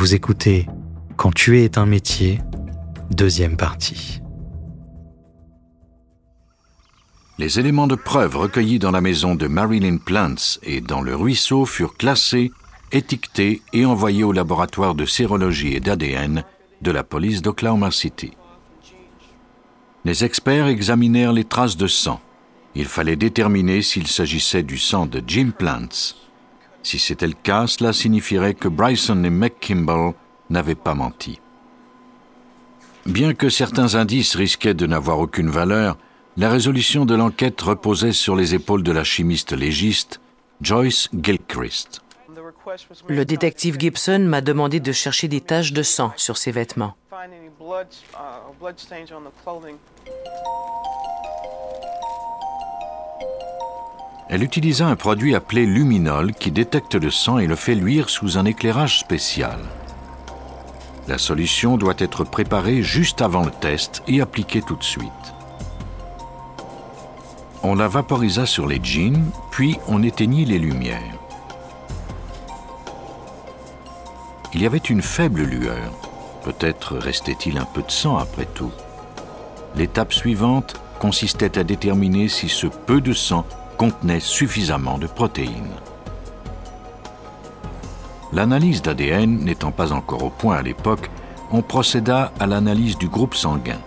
Vous écoutez Quand tuer est un métier, deuxième partie. Les éléments de preuve recueillis dans la maison de Marilyn Plants et dans le ruisseau furent classés, étiquetés et envoyés au laboratoire de sérologie et d'ADN de la police d'Oklahoma City. Les experts examinèrent les traces de sang. Il fallait déterminer s'il s'agissait du sang de Jim Plants. Si c'était le cas, cela signifierait que Bryson et McKimble n'avaient pas menti. Bien que certains indices risquaient de n'avoir aucune valeur, la résolution de l'enquête reposait sur les épaules de la chimiste légiste Joyce Gilchrist. Le détective Gibson m'a demandé de chercher des taches de sang sur ses vêtements. Elle utilisa un produit appelé luminol qui détecte le sang et le fait luire sous un éclairage spécial. La solution doit être préparée juste avant le test et appliquée tout de suite. On la vaporisa sur les jeans, puis on éteignit les lumières. Il y avait une faible lueur. Peut-être restait-il un peu de sang après tout. L'étape suivante consistait à déterminer si ce peu de sang contenait suffisamment de protéines. L'analyse d'ADN n'étant pas encore au point à l'époque, on procéda à l'analyse du groupe sanguin.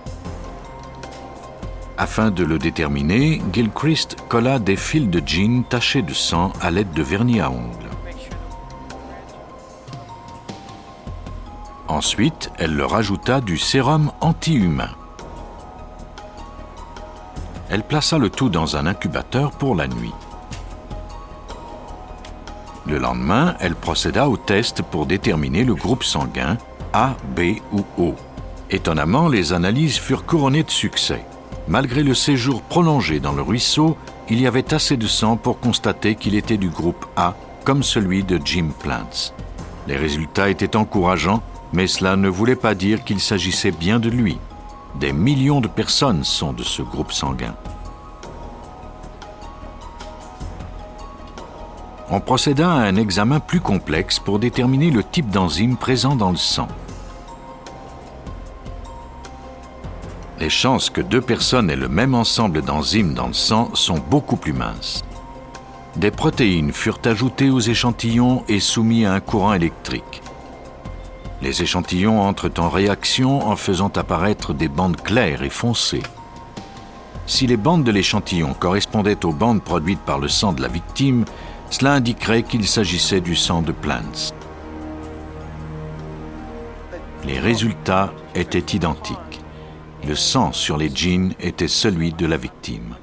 Afin de le déterminer, Gilchrist colla des fils de jean tachés de sang à l'aide de vernis à ongles. Ensuite, elle leur ajouta du sérum anti-humain elle plaça le tout dans un incubateur pour la nuit. Le lendemain, elle procéda au test pour déterminer le groupe sanguin A, B ou O. Étonnamment, les analyses furent couronnées de succès. Malgré le séjour prolongé dans le ruisseau, il y avait assez de sang pour constater qu'il était du groupe A, comme celui de Jim Plants. Les résultats étaient encourageants, mais cela ne voulait pas dire qu'il s'agissait bien de lui. Des millions de personnes sont de ce groupe sanguin. On procéda à un examen plus complexe pour déterminer le type d'enzyme présent dans le sang. Les chances que deux personnes aient le même ensemble d'enzymes dans le sang sont beaucoup plus minces. Des protéines furent ajoutées aux échantillons et soumis à un courant électrique. Les échantillons entrent en réaction en faisant apparaître des bandes claires et foncées. Si les bandes de l'échantillon correspondaient aux bandes produites par le sang de la victime, cela indiquerait qu'il s'agissait du sang de Plants. Les résultats étaient identiques. Le sang sur les jeans était celui de la victime.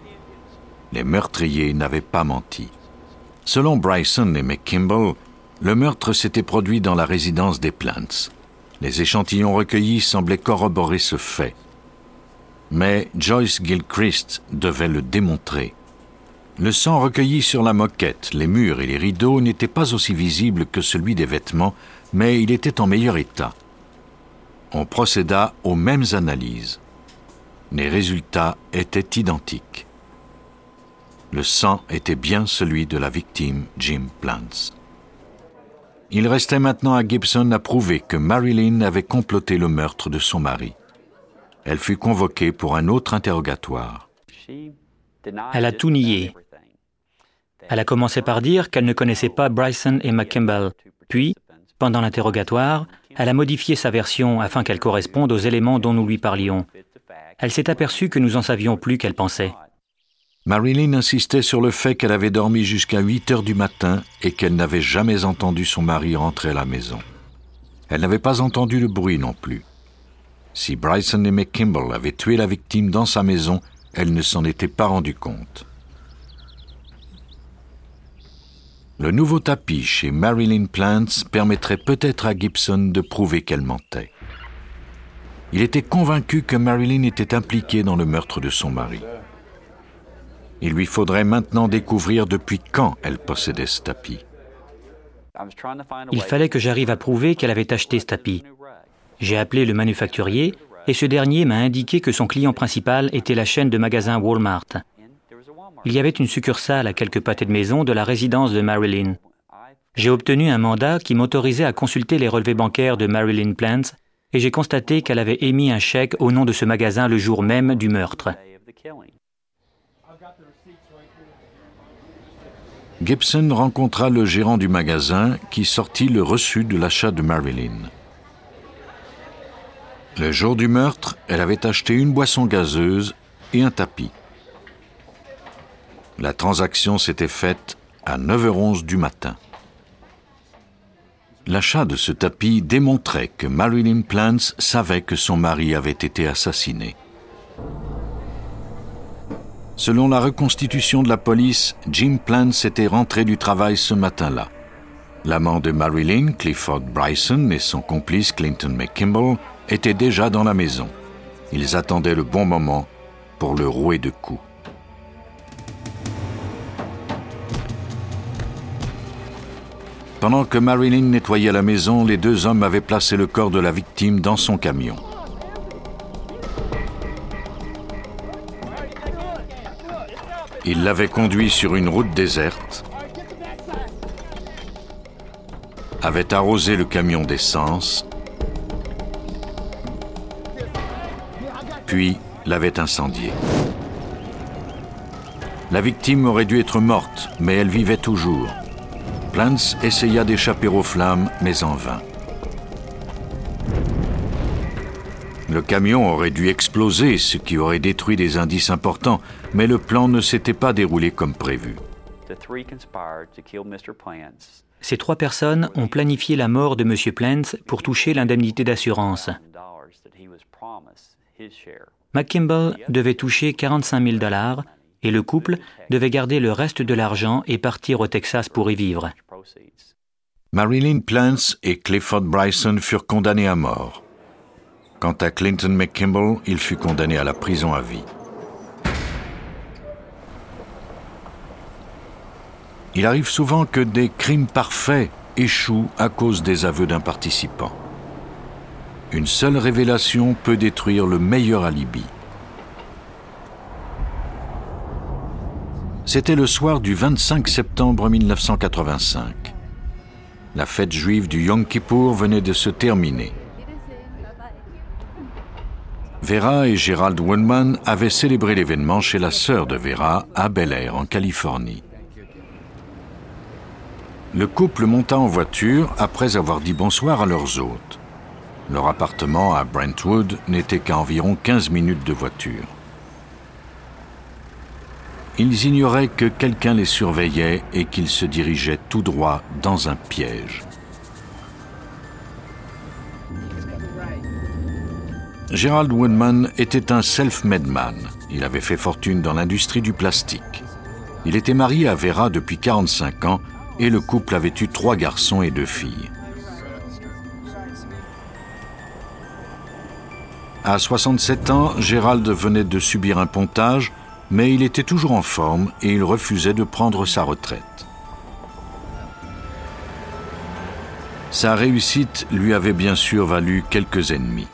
Les meurtriers n'avaient pas menti. Selon Bryson et McKimble, le meurtre s'était produit dans la résidence des Plants. Les échantillons recueillis semblaient corroborer ce fait. Mais Joyce Gilchrist devait le démontrer. Le sang recueilli sur la moquette, les murs et les rideaux n'était pas aussi visible que celui des vêtements, mais il était en meilleur état. On procéda aux mêmes analyses. Les résultats étaient identiques. Le sang était bien celui de la victime Jim Plants. Il restait maintenant à Gibson à prouver que Marilyn avait comploté le meurtre de son mari. Elle fut convoquée pour un autre interrogatoire. Elle a tout nié. Elle a commencé par dire qu'elle ne connaissait pas Bryson et McKimball. Puis, pendant l'interrogatoire, elle a modifié sa version afin qu'elle corresponde aux éléments dont nous lui parlions. Elle s'est aperçue que nous en savions plus qu'elle pensait. Marilyn insistait sur le fait qu'elle avait dormi jusqu'à 8 heures du matin et qu'elle n'avait jamais entendu son mari rentrer à la maison. Elle n'avait pas entendu le bruit non plus. Si Bryson et McKimble avaient tué la victime dans sa maison, elle ne s'en était pas rendue compte. Le nouveau tapis chez Marilyn Plants permettrait peut-être à Gibson de prouver qu'elle mentait. Il était convaincu que Marilyn était impliquée dans le meurtre de son mari. Il lui faudrait maintenant découvrir depuis quand elle possédait ce tapis. Il fallait que j'arrive à prouver qu'elle avait acheté ce tapis. J'ai appelé le manufacturier et ce dernier m'a indiqué que son client principal était la chaîne de magasins Walmart. Il y avait une succursale à quelques pâtés de maison de la résidence de Marilyn. J'ai obtenu un mandat qui m'autorisait à consulter les relevés bancaires de Marilyn Plants et j'ai constaté qu'elle avait émis un chèque au nom de ce magasin le jour même du meurtre. Gibson rencontra le gérant du magasin qui sortit le reçu de l'achat de Marilyn. Le jour du meurtre, elle avait acheté une boisson gazeuse et un tapis. La transaction s'était faite à 9h11 du matin. L'achat de ce tapis démontrait que Marilyn Plants savait que son mari avait été assassiné. Selon la reconstitution de la police, Jim Plants était rentré du travail ce matin-là. L'amant de Marilyn, Clifford Bryson, et son complice Clinton McKimble étaient déjà dans la maison. Ils attendaient le bon moment pour le rouer de coups. Pendant que Marilyn nettoyait la maison, les deux hommes avaient placé le corps de la victime dans son camion. Ils l'avaient conduit sur une route déserte, avaient arrosé le camion d'essence, puis l'avaient incendié. La victime aurait dû être morte, mais elle vivait toujours. Plants essaya d'échapper aux flammes, mais en vain. Le camion aurait dû exploser, ce qui aurait détruit des indices importants, mais le plan ne s'était pas déroulé comme prévu. Ces trois personnes ont planifié la mort de M. Plants pour toucher l'indemnité d'assurance. McKimble devait toucher 45 000 dollars et le couple devait garder le reste de l'argent et partir au Texas pour y vivre. Marilyn Plants et Clifford Bryson furent condamnés à mort. Quant à Clinton McKimble, il fut condamné à la prison à vie. Il arrive souvent que des crimes parfaits échouent à cause des aveux d'un participant. Une seule révélation peut détruire le meilleur alibi. C'était le soir du 25 septembre 1985. La fête juive du Yom Kippour venait de se terminer. Vera et Gerald Woodman avaient célébré l'événement chez la sœur de Vera à Bel Air, en Californie. Le couple monta en voiture après avoir dit bonsoir à leurs hôtes. Leur appartement à Brentwood n'était qu'à environ 15 minutes de voiture. Ils ignoraient que quelqu'un les surveillait et qu'ils se dirigeaient tout droit dans un piège. Gerald Woodman était un self-made man. Il avait fait fortune dans l'industrie du plastique. Il était marié à Vera depuis 45 ans et le couple avait eu trois garçons et deux filles. À 67 ans, Gérald venait de subir un pontage mais il était toujours en forme et il refusait de prendre sa retraite. Sa réussite lui avait bien sûr valu quelques ennemis.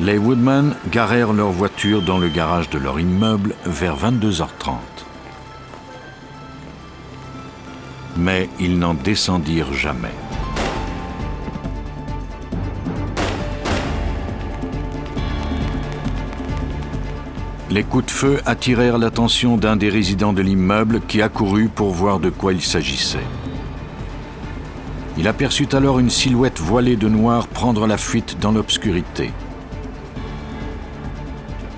Les Woodman garèrent leur voiture dans le garage de leur immeuble vers 22h30. Mais ils n'en descendirent jamais. Les coups de feu attirèrent l'attention d'un des résidents de l'immeuble qui accourut pour voir de quoi il s'agissait. Il aperçut alors une silhouette voilée de noir prendre la fuite dans l'obscurité.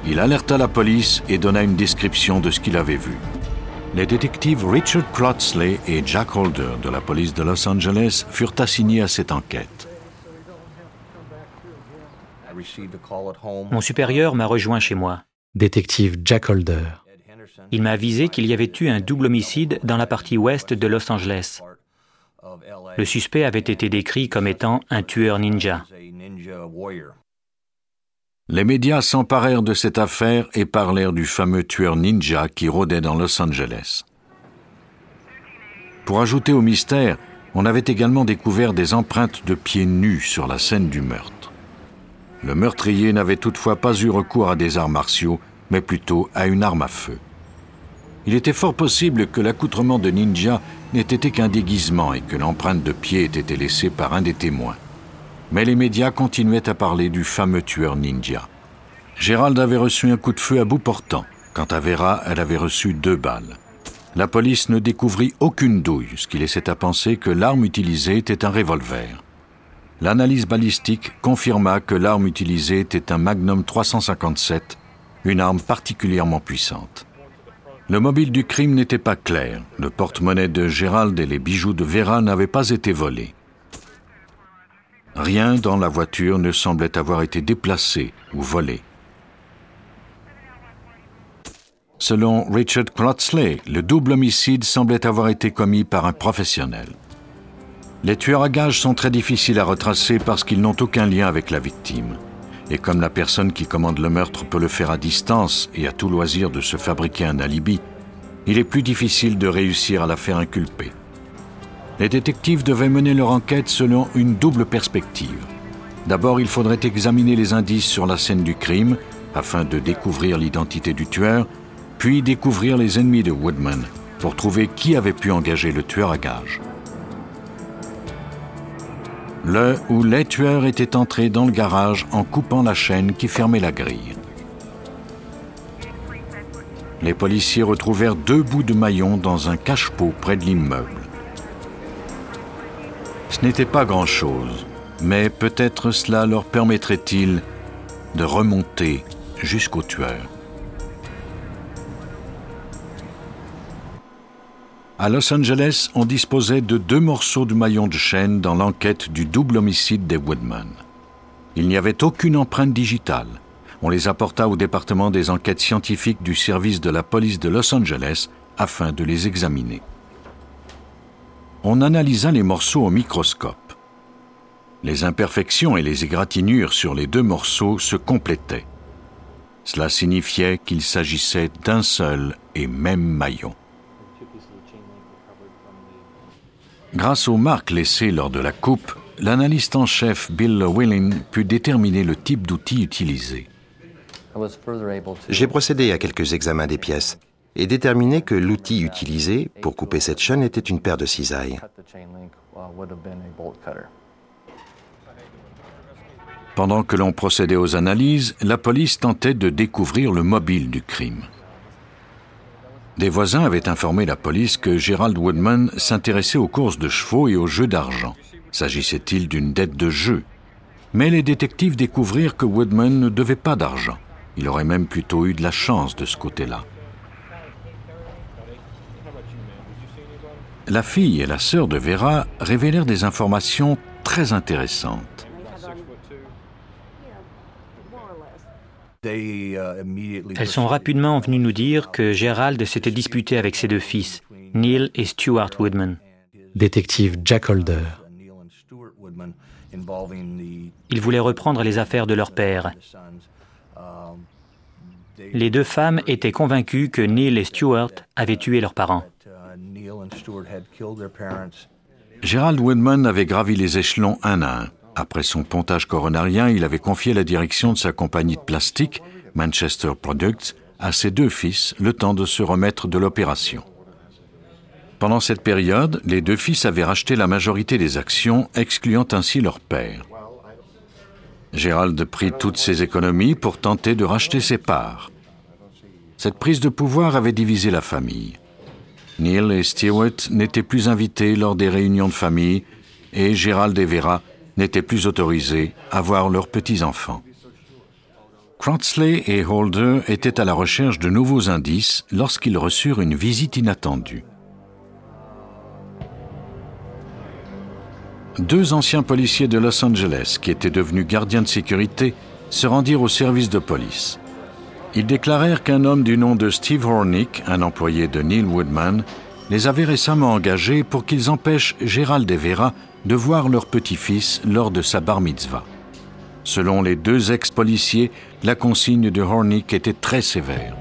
Il alerta la police et donna une description de ce qu'il avait vu. Les détectives Richard Crotsley et Jack Holder de la police de Los Angeles furent assignés à cette enquête. Mon supérieur m'a rejoint chez moi détective Jack Holder. Il m'a avisé qu'il y avait eu un double homicide dans la partie ouest de Los Angeles. Le suspect avait été décrit comme étant un tueur ninja. Les médias s'emparèrent de cette affaire et parlèrent du fameux tueur ninja qui rôdait dans Los Angeles. Pour ajouter au mystère, on avait également découvert des empreintes de pieds nus sur la scène du meurtre. Le meurtrier n'avait toutefois pas eu recours à des arts martiaux, mais plutôt à une arme à feu. Il était fort possible que l'accoutrement de ninja n'ait été qu'un déguisement et que l'empreinte de pied ait été laissée par un des témoins. Mais les médias continuaient à parler du fameux tueur ninja. Gérald avait reçu un coup de feu à bout portant. Quant à Vera, elle avait reçu deux balles. La police ne découvrit aucune douille, ce qui laissait à penser que l'arme utilisée était un revolver. L'analyse balistique confirma que l'arme utilisée était un Magnum 357, une arme particulièrement puissante. Le mobile du crime n'était pas clair. Le porte-monnaie de Gérald et les bijoux de Vera n'avaient pas été volés. Rien dans la voiture ne semblait avoir été déplacé ou volé. Selon Richard Crotsley, le double homicide semblait avoir été commis par un professionnel. Les tueurs à gages sont très difficiles à retracer parce qu'ils n'ont aucun lien avec la victime. Et comme la personne qui commande le meurtre peut le faire à distance et à tout loisir de se fabriquer un alibi, il est plus difficile de réussir à la faire inculper. Les détectives devaient mener leur enquête selon une double perspective. D'abord, il faudrait examiner les indices sur la scène du crime afin de découvrir l'identité du tueur puis découvrir les ennemis de Woodman pour trouver qui avait pu engager le tueur à gages. Le ou les tueurs étaient entrés dans le garage en coupant la chaîne qui fermait la grille. Les policiers retrouvèrent deux bouts de maillon dans un cache-pot près de l'immeuble. Ce n'était pas grand-chose, mais peut-être cela leur permettrait-il de remonter jusqu'au tueur. À Los Angeles, on disposait de deux morceaux de maillon de chaîne dans l'enquête du double homicide des Woodman. Il n'y avait aucune empreinte digitale. On les apporta au département des enquêtes scientifiques du service de la police de Los Angeles afin de les examiner. On analysa les morceaux au microscope. Les imperfections et les égratignures sur les deux morceaux se complétaient. Cela signifiait qu'il s'agissait d'un seul et même maillon. Grâce aux marques laissées lors de la coupe, l'analyste en chef Bill Willin put déterminer le type d'outil utilisé. J'ai procédé à quelques examens des pièces et déterminé que l'outil utilisé pour couper cette chaîne était une paire de cisailles. Pendant que l'on procédait aux analyses, la police tentait de découvrir le mobile du crime. Des voisins avaient informé la police que Gerald Woodman s'intéressait aux courses de chevaux et aux jeux d'argent. S'agissait-il d'une dette de jeu? Mais les détectives découvrirent que Woodman ne devait pas d'argent. Il aurait même plutôt eu de la chance de ce côté-là. La fille et la sœur de Vera révélèrent des informations très intéressantes. Elles sont rapidement venues nous dire que Gerald s'était disputé avec ses deux fils, Neil et Stuart Woodman. Détective Jack Holder. Ils voulaient reprendre les affaires de leur père. Les deux femmes étaient convaincues que Neil et Stuart avaient tué leurs parents. Gerald Woodman avait gravi les échelons un à un. Après son pontage coronarien, il avait confié la direction de sa compagnie de plastique, Manchester Products, à ses deux fils, le temps de se remettre de l'opération. Pendant cette période, les deux fils avaient racheté la majorité des actions, excluant ainsi leur père. Gérald prit toutes ses économies pour tenter de racheter ses parts. Cette prise de pouvoir avait divisé la famille. Neil et Stewart n'étaient plus invités lors des réunions de famille et Gérald et Vera n'étaient plus autorisés à voir leurs petits-enfants. Crotsley et Holder étaient à la recherche de nouveaux indices lorsqu'ils reçurent une visite inattendue. Deux anciens policiers de Los Angeles, qui étaient devenus gardiens de sécurité, se rendirent au service de police. Ils déclarèrent qu'un homme du nom de Steve Hornick, un employé de Neil Woodman, les avait récemment engagés pour qu'ils empêchent Gérald et Vera de voir leur petit-fils lors de sa bar mitzvah. Selon les deux ex-policiers, la consigne de Hornick était très sévère.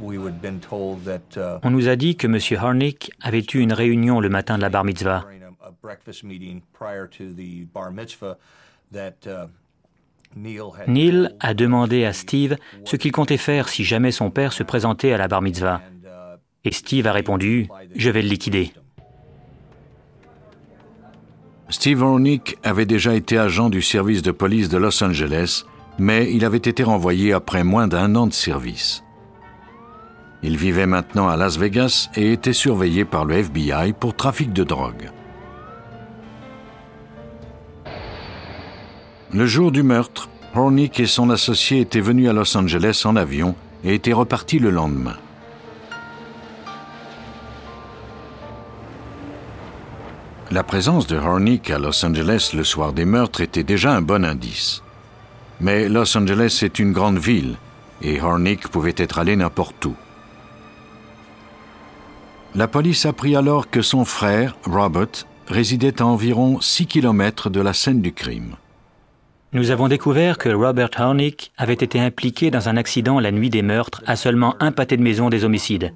On nous a dit que M. Hornick avait eu une réunion le matin de la bar mitzvah. Neil a demandé à Steve ce qu'il comptait faire si jamais son père se présentait à la bar mitzvah. Et Steve a répondu Je vais le liquider. Steve Hornick avait déjà été agent du service de police de Los Angeles, mais il avait été renvoyé après moins d'un an de service. Il vivait maintenant à Las Vegas et était surveillé par le FBI pour trafic de drogue. Le jour du meurtre, Hornick et son associé étaient venus à Los Angeles en avion et étaient repartis le lendemain. La présence de Hornick à Los Angeles le soir des meurtres était déjà un bon indice. Mais Los Angeles est une grande ville et Hornick pouvait être allé n'importe où. La police apprit alors que son frère, Robert, résidait à environ 6 km de la scène du crime. Nous avons découvert que Robert Hornick avait été impliqué dans un accident la nuit des meurtres à seulement un pâté de maison des homicides.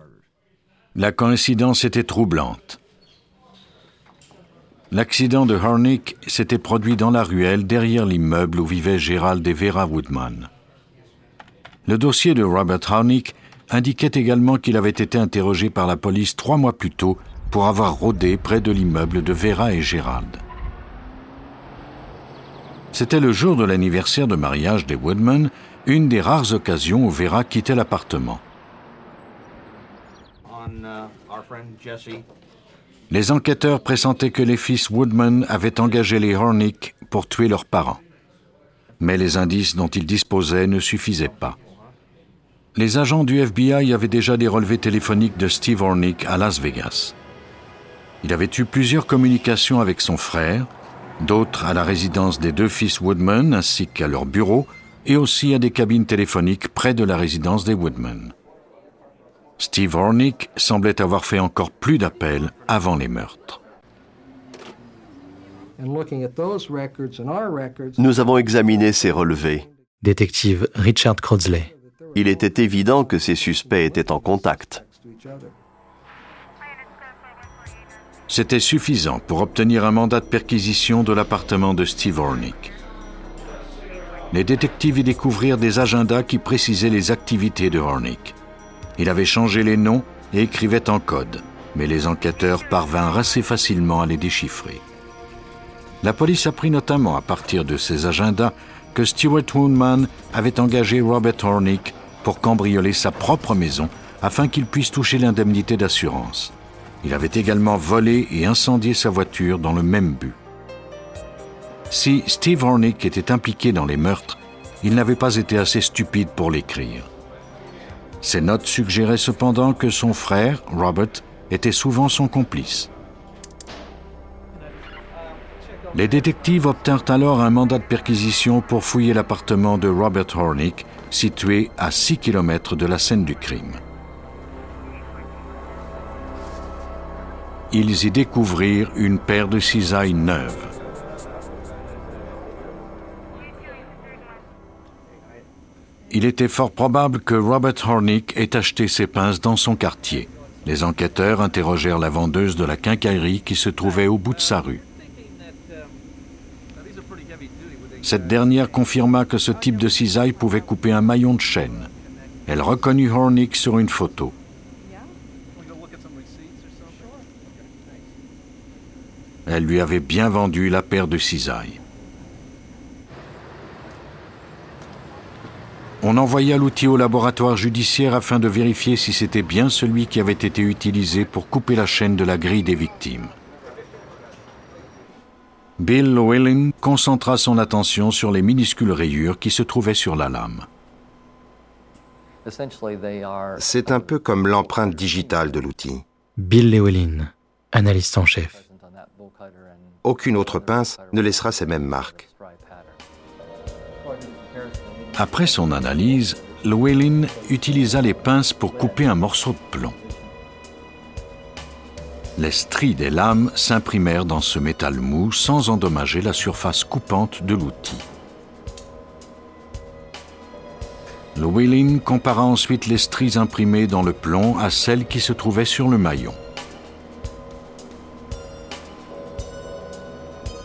La coïncidence était troublante. L'accident de Hornick s'était produit dans la ruelle derrière l'immeuble où vivaient Gérald et Vera Woodman. Le dossier de Robert Hornick indiquait également qu'il avait été interrogé par la police trois mois plus tôt pour avoir rôdé près de l'immeuble de Vera et Gérald. C'était le jour de l'anniversaire de mariage des Woodman, une des rares occasions où Vera quittait l'appartement. Les enquêteurs pressentaient que les fils Woodman avaient engagé les Hornick pour tuer leurs parents. Mais les indices dont ils disposaient ne suffisaient pas les agents du FBI avaient déjà des relevés téléphoniques de Steve Hornick à Las Vegas. Il avait eu plusieurs communications avec son frère, d'autres à la résidence des deux fils Woodman ainsi qu'à leur bureau, et aussi à des cabines téléphoniques près de la résidence des Woodman. Steve Hornick semblait avoir fait encore plus d'appels avant les meurtres. Nous avons examiné ces relevés. Détective Richard Crowdsley il était évident que ces suspects étaient en contact. C'était suffisant pour obtenir un mandat de perquisition de l'appartement de Steve Hornick. Les détectives y découvrirent des agendas qui précisaient les activités de Hornick. Il avait changé les noms et écrivait en code, mais les enquêteurs parvinrent assez facilement à les déchiffrer. La police apprit notamment à partir de ces agendas que Stuart Woodman avait engagé Robert Hornick pour cambrioler sa propre maison afin qu'il puisse toucher l'indemnité d'assurance. Il avait également volé et incendié sa voiture dans le même but. Si Steve Hornick était impliqué dans les meurtres, il n'avait pas été assez stupide pour l'écrire. Ses notes suggéraient cependant que son frère, Robert, était souvent son complice. Les détectives obtinrent alors un mandat de perquisition pour fouiller l'appartement de Robert Hornick situé à 6 km de la scène du crime. Ils y découvrirent une paire de cisailles neuves. Il était fort probable que Robert Hornick ait acheté ces pinces dans son quartier. Les enquêteurs interrogèrent la vendeuse de la quincaillerie qui se trouvait au bout de sa rue. Cette dernière confirma que ce type de cisaille pouvait couper un maillon de chaîne. Elle reconnut Hornick sur une photo. Elle lui avait bien vendu la paire de cisailles. On envoya l'outil au laboratoire judiciaire afin de vérifier si c'était bien celui qui avait été utilisé pour couper la chaîne de la grille des victimes. Bill Llewellyn concentra son attention sur les minuscules rayures qui se trouvaient sur la lame. C'est un peu comme l'empreinte digitale de l'outil. Bill Llewellyn, analyste en chef. Aucune autre pince ne laissera ces mêmes marques. Après son analyse, Llewellyn utilisa les pinces pour couper un morceau de plomb les stries des lames s'imprimèrent dans ce métal mou sans endommager la surface coupante de l'outil. Llewellyn compara ensuite les stries imprimées dans le plomb à celles qui se trouvaient sur le maillon.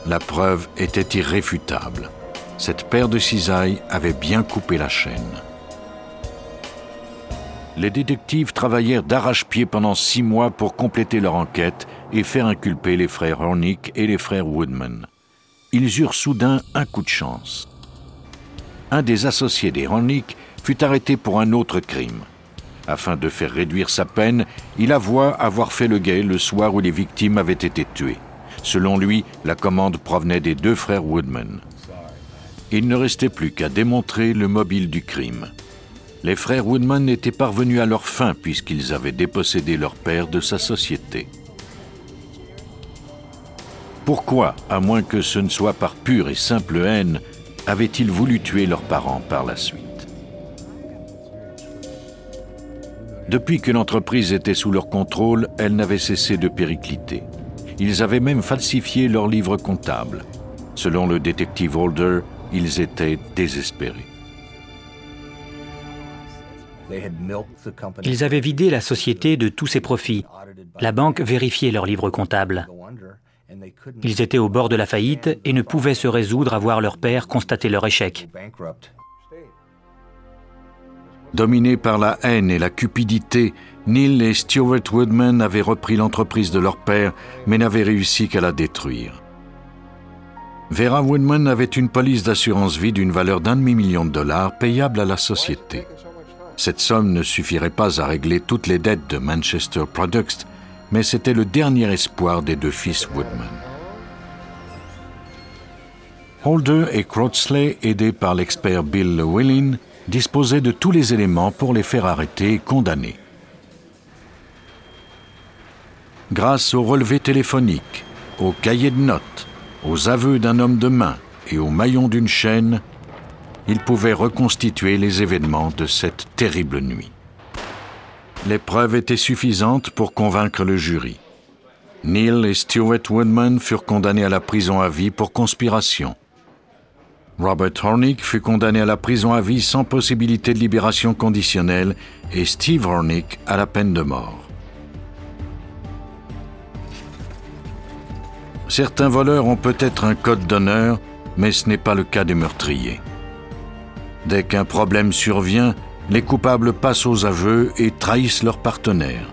La preuve était irréfutable. cette paire de cisailles avait bien coupé la chaîne. Les détectives travaillèrent d'arrache-pied pendant six mois pour compléter leur enquête et faire inculper les frères Hornick et les frères Woodman. Ils eurent soudain un coup de chance. Un des associés des Hornick fut arrêté pour un autre crime. Afin de faire réduire sa peine, il avoua avoir fait le guet le soir où les victimes avaient été tuées. Selon lui, la commande provenait des deux frères Woodman. Il ne restait plus qu'à démontrer le mobile du crime. Les frères Woodman étaient parvenus à leur fin puisqu'ils avaient dépossédé leur père de sa société. Pourquoi, à moins que ce ne soit par pure et simple haine, avaient-ils voulu tuer leurs parents par la suite? Depuis que l'entreprise était sous leur contrôle, elle n'avait cessé de péricliter. Ils avaient même falsifié leurs livres comptables. Selon le détective Holder, ils étaient désespérés. Ils avaient vidé la société de tous ses profits. La banque vérifiait leurs livres comptables. Ils étaient au bord de la faillite et ne pouvaient se résoudre à voir leur père constater leur échec. Dominés par la haine et la cupidité, Neil et Stuart Woodman avaient repris l'entreprise de leur père, mais n'avaient réussi qu'à la détruire. Vera Woodman avait une police d'assurance vie d'une valeur d'un demi-million de dollars payable à la société. Cette somme ne suffirait pas à régler toutes les dettes de Manchester Products, mais c'était le dernier espoir des deux fils Woodman. Holder et Crowdsley, aidés par l'expert Bill Llewellyn, disposaient de tous les éléments pour les faire arrêter et condamner. Grâce aux relevés téléphoniques, aux cahiers de notes, aux aveux d'un homme de main et aux maillons d'une chaîne, ils pouvaient reconstituer les événements de cette terrible nuit les preuves étaient suffisantes pour convaincre le jury. Neil et Stuart Woodman furent condamnés à la prison à vie pour conspiration. Robert Hornick fut condamné à la prison à vie sans possibilité de libération conditionnelle et Steve Hornick à la peine de mort. Certains voleurs ont peut-être un code d'honneur, mais ce n'est pas le cas des meurtriers. Dès qu'un problème survient, les coupables passent aux aveux et trahissent leur partenaire.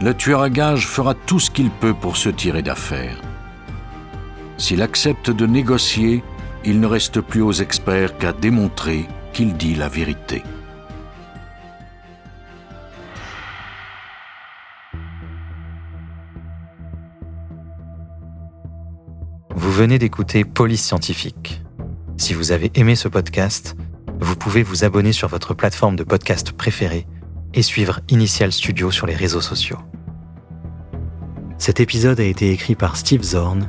Le tueur à gages fera tout ce qu'il peut pour se tirer d'affaire. S'il accepte de négocier, il ne reste plus aux experts qu'à démontrer qu'il dit la vérité. Vous venez d'écouter Police Scientifique. Si vous avez aimé ce podcast, vous pouvez vous abonner sur votre plateforme de podcast préférée et suivre Initial Studio sur les réseaux sociaux. Cet épisode a été écrit par Steve Zorn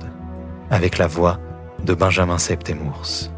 avec la voix de Benjamin Septemours.